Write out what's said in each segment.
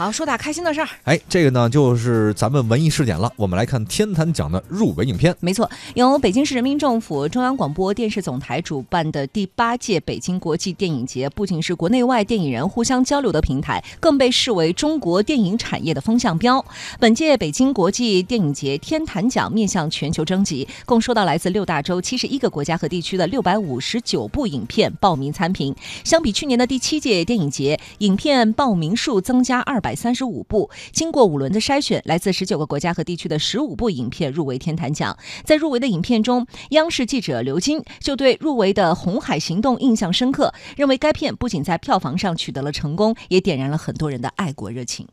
好，说点开心的事儿。哎，这个呢就是咱们文艺试点了。我们来看天坛奖的入围影片。没错，由北京市人民政府、中央广播电视总台主办的第八届北京国际电影节，不仅是国内外电影人互相交流的平台，更被视为中国电影产业的风向标。本届北京国际电影节天坛奖面向全球征集，共收到来自六大洲七十一个国家和地区的六百五十九部影片报名参评。相比去年的第七届电影节，影片报名数增加二百三十五部。经过五轮的筛选，来自十九个国家和地区的十五部影片入围天坛奖。在入围的影片中，央视记者刘金就对入围的《红海行动》印象深刻，认为该片不仅在票房上取得了成功，也点燃了很多人的爱国热情。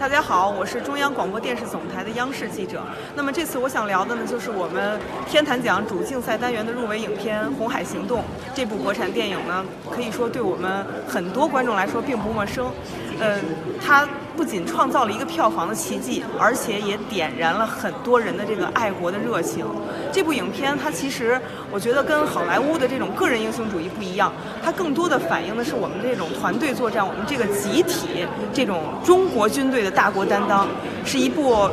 大家好，我是中央广播电视总台的央视记者。那么这次我想聊的呢，就是我们天坛奖主竞赛单元的入围影片《红海行动》这部国产电影呢，可以说对我们很多观众来说并不陌生。呃，它不仅创造了一个票房的奇迹，而且也点燃了很多人的这个爱国的热情。这部影片它其实我觉得跟好莱坞的这种个人英雄主义不一样，它更多的反映的是我们这种团队作战，我们这个集体这种中国军队的大国担当，是一部。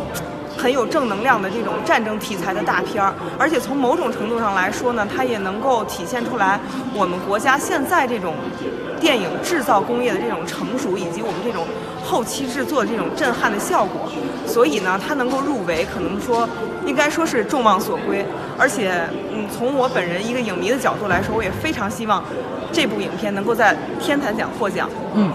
很有正能量的这种战争题材的大片儿，而且从某种程度上来说呢，它也能够体现出来我们国家现在这种电影制造工业的这种成熟，以及我们这种后期制作这种震撼的效果。所以呢，它能够入围，可能说应该说是众望所归。而且，嗯，从我本人一个影迷的角度来说，我也非常希望这部影片能够在天坛奖获奖。嗯。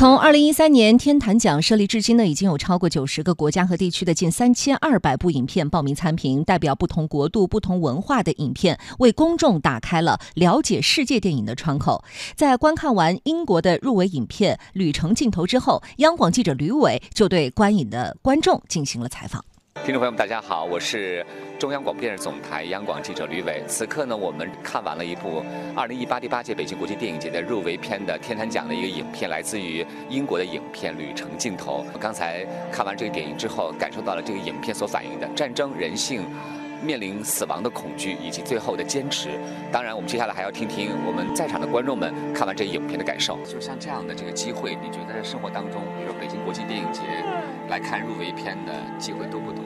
从二零一三年天坛奖设立至今呢，已经有超过九十个国家和地区的近三千二百部影片报名参评，代表不同国度、不同文化的影片，为公众打开了了解世界电影的窗口。在观看完英国的入围影片《旅程镜头》之后，央广记者吕伟就对观影的观众进行了采访。听众朋友们，大家好，我是中央广播电视总台央广记者吕伟。此刻呢，我们看完了一部二零一八第八届北京国际电影节的入围片的天坛奖的一个影片，来自于英国的影片《旅程镜头》。刚才看完这个电影之后，感受到了这个影片所反映的战争、人性、面临死亡的恐惧以及最后的坚持。当然，我们接下来还要听听我们在场的观众们看完这影片的感受。就像这样的这个机会，你觉得在生活当中，比如北京国际电影节来看入围片的机会多不多？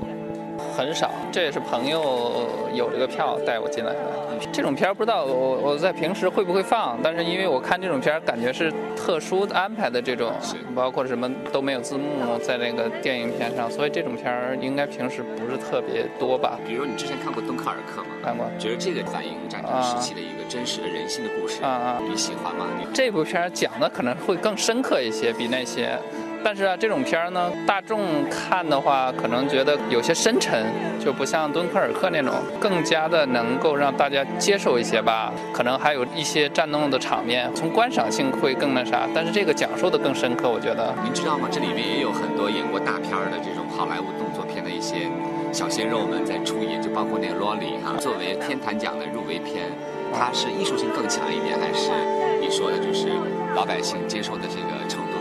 很少，这也是朋友有这个票带我进来的。这种片儿不知道我我在平时会不会放，但是因为我看这种片儿，感觉是特殊安排的这种，包括什么都没有字幕在那个电影片上，所以这种片儿应该平时不是特别多吧。比如你之前看过《敦刻尔克》吗？看过。觉得这个反映战争时期的一个真实的人性的故事，啊啊，你喜欢吗？这部片儿讲的可能会更深刻一些，比那些。但是啊，这种片儿呢，大众看的话，可能觉得有些深沉，就不像敦刻尔克那种，更加的能够让大家接受一些吧。可能还有一些战斗的场面，从观赏性会更那啥。但是这个讲述的更深刻，我觉得。您知道吗？这里面也有很多演过大片儿的这种好莱坞动作片的一些小鲜肉们在出演，就包括那个罗里哈。作为天坛奖的入围片，它是艺术性更强一点，还是你说的就是老百姓接受的这个程度？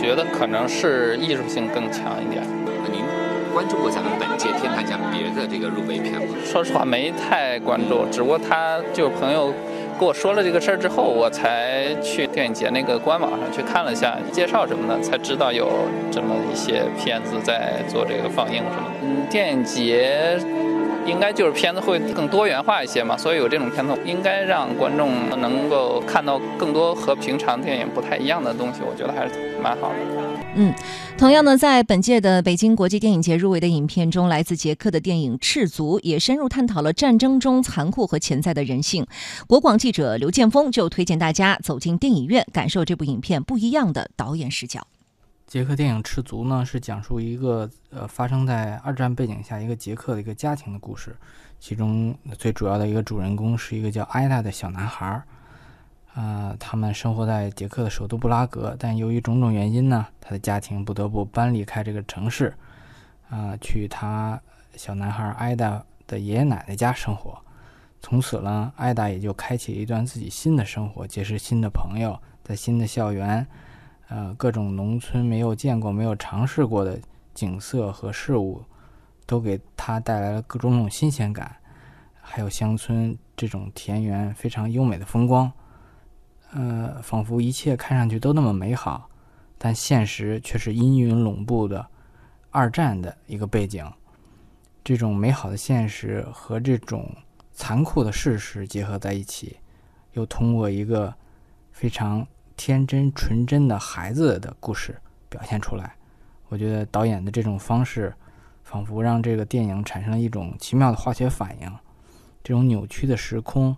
觉得可能是艺术性更强一点。那您关注过咱们本届天坛奖别的这个入围片吗？说实话，没太关注。只不过他就朋友跟我说了这个事儿之后，我才去电影节那个官网上去看了一下介绍什么的，才知道有这么一些片子在做这个放映什么的。嗯，电影节。应该就是片子会更多元化一些嘛，所以有这种片子，应该让观众能够看到更多和平常电影不太一样的东西，我觉得还是蛮好的。嗯，同样呢，在本届的北京国际电影节入围的影片中，来自捷克的电影《赤足》也深入探讨了战争中残酷和潜在的人性。国广记者刘建峰就推荐大家走进电影院，感受这部影片不一样的导演视角。捷克电影《赤足》呢，是讲述一个呃发生在二战背景下一个捷克的一个家庭的故事，其中最主要的一个主人公是一个叫艾达的小男孩儿，啊，他们生活在捷克的首都布拉格，但由于种种原因呢，他的家庭不得不搬离开这个城市，啊，去他小男孩艾达的爷爷奶奶家生活。从此呢，艾达也就开启了一段自己新的生活，结识新的朋友，在新的校园。呃，各种农村没有见过、没有尝试过的景色和事物，都给他带来了各种种新鲜感。还有乡村这种田园非常优美的风光，呃，仿佛一切看上去都那么美好。但现实却是阴云笼布的二战的一个背景。这种美好的现实和这种残酷的事实结合在一起，又通过一个非常天真纯真的孩子的故事表现出来。我觉得导演的这种方式，仿佛让这个电影产生了一种奇妙的化学反应。这种扭曲的时空，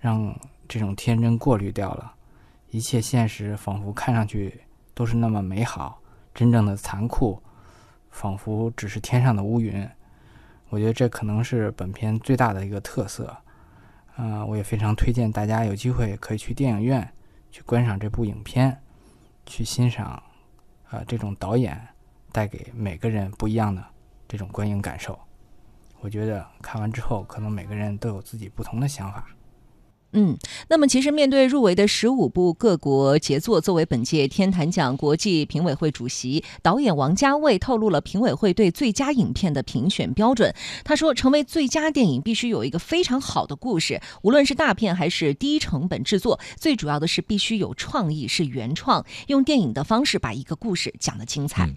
让这种天真过滤掉了，一切现实仿佛看上去都是那么美好，真正的残酷，仿佛只是天上的乌云。我觉得这可能是本片最大的一个特色。嗯，我也非常推荐大家有机会可以去电影院去观赏这部影片，去欣赏，呃，这种导演带给每个人不一样的这种观影感受。我觉得看完之后，可能每个人都有自己不同的想法。嗯，那么其实面对入围的十五部各国杰作，作为本届天坛奖国际评委会主席，导演王家卫透露了评委会对最佳影片的评选标准。他说，成为最佳电影必须有一个非常好的故事，无论是大片还是低成本制作，最主要的是必须有创意，是原创，用电影的方式把一个故事讲得精彩。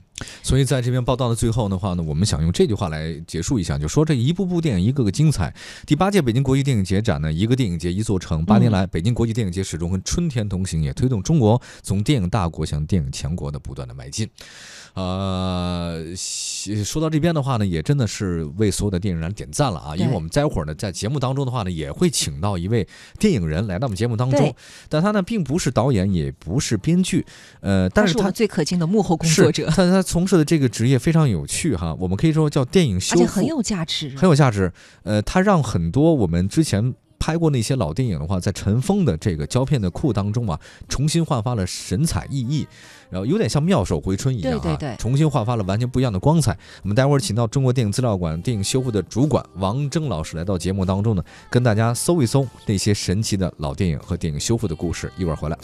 所以在这篇报道的最后的话呢，我们想用这句话来结束一下，就说这一部部电影一个个精彩。第八届北京国际电影节展呢，一个电影节一座城。八年来，北京国际电影节始终跟春天同行，也推动中国从电影大国向电影强国的不断的迈进。呃，说到这边的话呢，也真的是为所有的电影人点赞了啊！因为我们待会儿呢，在节目当中的话呢，也会请到一位电影人来到我们节目当中，但他呢并不是导演，也不是编剧，呃，但是他最可敬的幕后工作者。但他从事的这个职业非常有趣哈，我们可以说叫电影修复，而且很有价值，很有价值。呃，它让很多我们之前。拍过那些老电影的话，在尘封的这个胶片的库当中啊，重新焕发了神采奕奕，然后有点像妙手回春一样啊，重新焕发了完全不一样的光彩。我们待会儿请到中国电影资料馆电影修复的主管王征老师来到节目当中呢，跟大家搜一搜那些神奇的老电影和电影修复的故事。一会儿回来。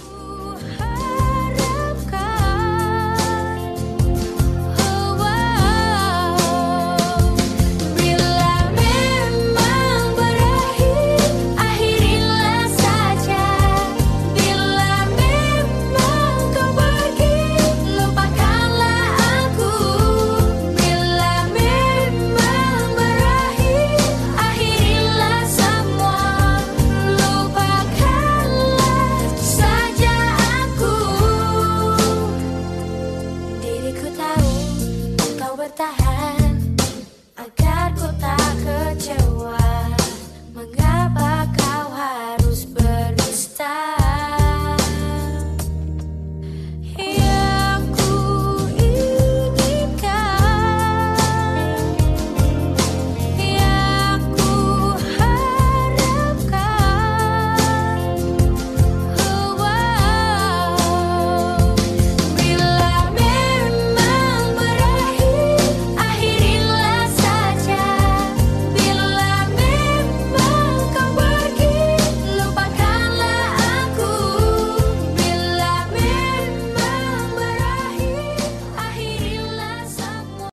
that.